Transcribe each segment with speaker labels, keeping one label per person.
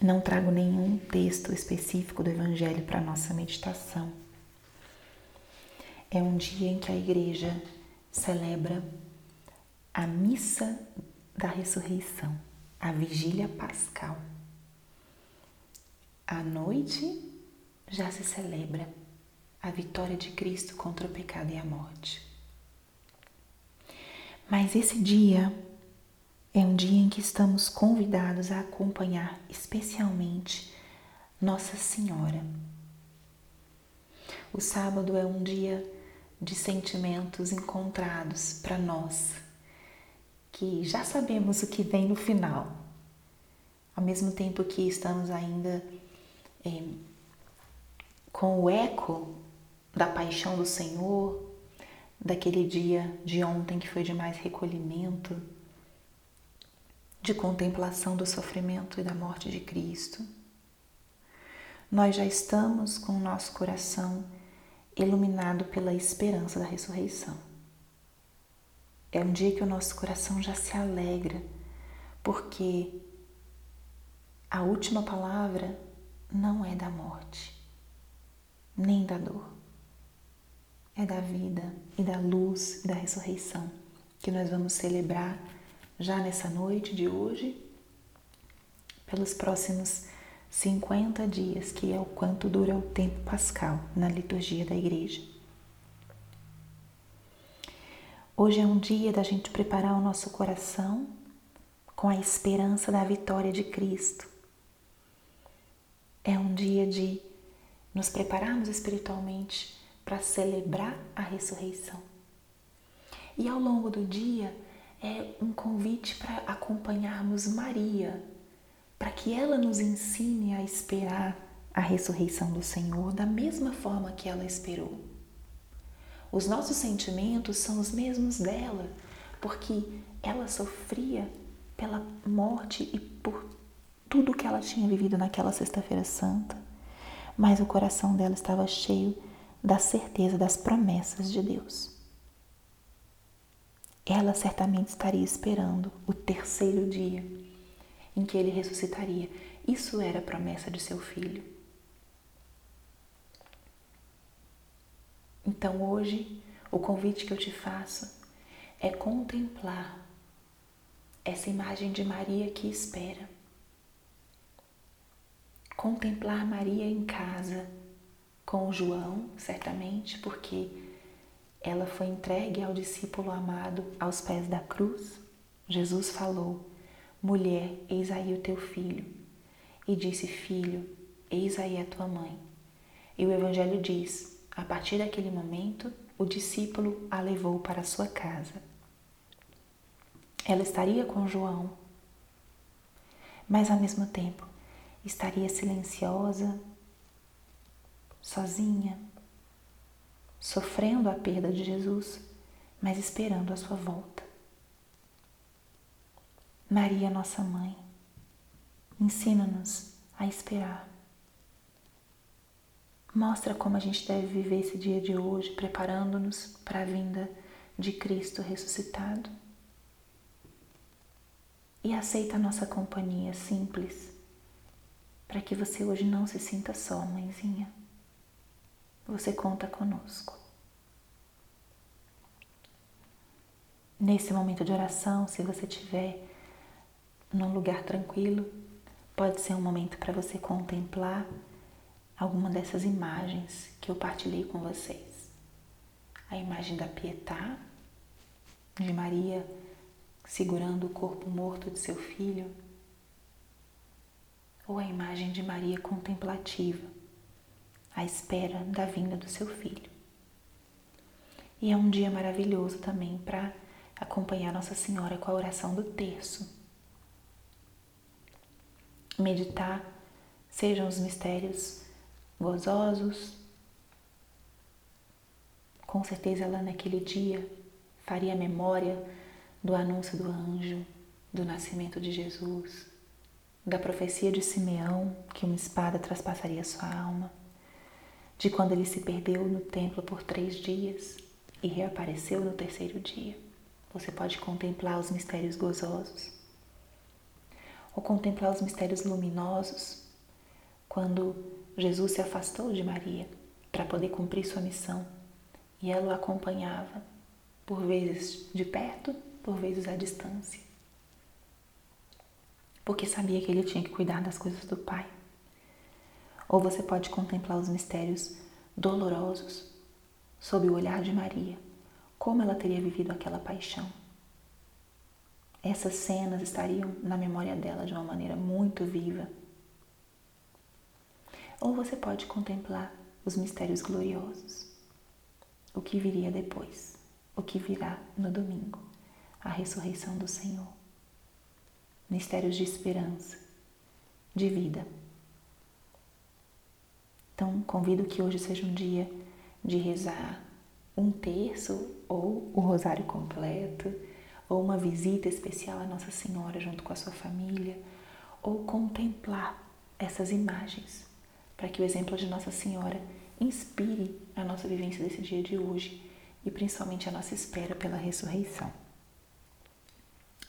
Speaker 1: não trago nenhum texto específico do Evangelho para nossa meditação. É um dia em que a igreja celebra a missa da ressurreição, a vigília pascal. À noite já se celebra a vitória de Cristo contra o pecado e a morte. Mas esse dia é um dia em que estamos convidados a acompanhar especialmente Nossa Senhora. O sábado é um dia de sentimentos encontrados para nós, que já sabemos o que vem no final, ao mesmo tempo que estamos ainda é, com o eco da paixão do Senhor, daquele dia de ontem que foi de mais recolhimento de contemplação do sofrimento e da morte de Cristo. Nós já estamos com o nosso coração iluminado pela esperança da ressurreição. É um dia que o nosso coração já se alegra, porque a última palavra não é da morte, nem da dor. É da vida e da luz e da ressurreição que nós vamos celebrar já nessa noite de hoje, pelos próximos 50 dias, que é o quanto dura o tempo pascal na liturgia da igreja. Hoje é um dia da gente preparar o nosso coração com a esperança da vitória de Cristo. É um dia de nos prepararmos espiritualmente para celebrar a ressurreição. E ao longo do dia, é um convite para acompanharmos Maria, para que ela nos ensine a esperar a ressurreição do Senhor da mesma forma que ela esperou. Os nossos sentimentos são os mesmos dela, porque ela sofria pela morte e por tudo que ela tinha vivido naquela Sexta-feira Santa, mas o coração dela estava cheio da certeza das promessas de Deus ela certamente estaria esperando o terceiro dia em que ele ressuscitaria. Isso era a promessa de seu filho. Então hoje, o convite que eu te faço é contemplar essa imagem de Maria que espera. Contemplar Maria em casa com João, certamente, porque ela foi entregue ao discípulo amado aos pés da cruz. Jesus falou: Mulher, eis aí o teu filho. E disse: Filho, eis aí a tua mãe. E o Evangelho diz: a partir daquele momento, o discípulo a levou para sua casa. Ela estaria com João, mas ao mesmo tempo estaria silenciosa, sozinha, sofrendo a perda de Jesus, mas esperando a sua volta. Maria, nossa mãe, ensina-nos a esperar. Mostra como a gente deve viver esse dia de hoje, preparando-nos para a vinda de Cristo ressuscitado. E aceita a nossa companhia simples, para que você hoje não se sinta só, mãezinha você conta conosco. Nesse momento de oração, se você estiver num lugar tranquilo, pode ser um momento para você contemplar alguma dessas imagens que eu partilhei com vocês. A imagem da Pietá, de Maria segurando o corpo morto de seu filho, ou a imagem de Maria contemplativa à espera da vinda do seu filho. E é um dia maravilhoso também para acompanhar Nossa Senhora com a oração do terço. Meditar Sejam os mistérios gozosos. Com certeza ela naquele dia faria memória do anúncio do anjo, do nascimento de Jesus, da profecia de Simeão que uma espada traspassaria sua alma, de quando ele se perdeu no templo por três dias e reapareceu no terceiro dia. Você pode contemplar os mistérios gozosos ou contemplar os mistérios luminosos quando Jesus se afastou de Maria para poder cumprir sua missão e ela o acompanhava, por vezes de perto, por vezes à distância, porque sabia que ele tinha que cuidar das coisas do Pai. Ou você pode contemplar os mistérios dolorosos sob o olhar de Maria, como ela teria vivido aquela paixão. Essas cenas estariam na memória dela de uma maneira muito viva. Ou você pode contemplar os mistérios gloriosos, o que viria depois, o que virá no domingo, a ressurreição do Senhor. Mistérios de esperança, de vida. Então, convido que hoje seja um dia de rezar um terço ou o rosário completo, ou uma visita especial à Nossa Senhora junto com a sua família, ou contemplar essas imagens, para que o exemplo de Nossa Senhora inspire a nossa vivência desse dia de hoje e principalmente a nossa espera pela ressurreição.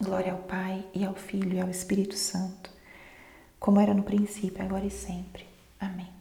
Speaker 1: Glória ao Pai e ao Filho e ao Espírito Santo, como era no princípio, agora e sempre. Amém.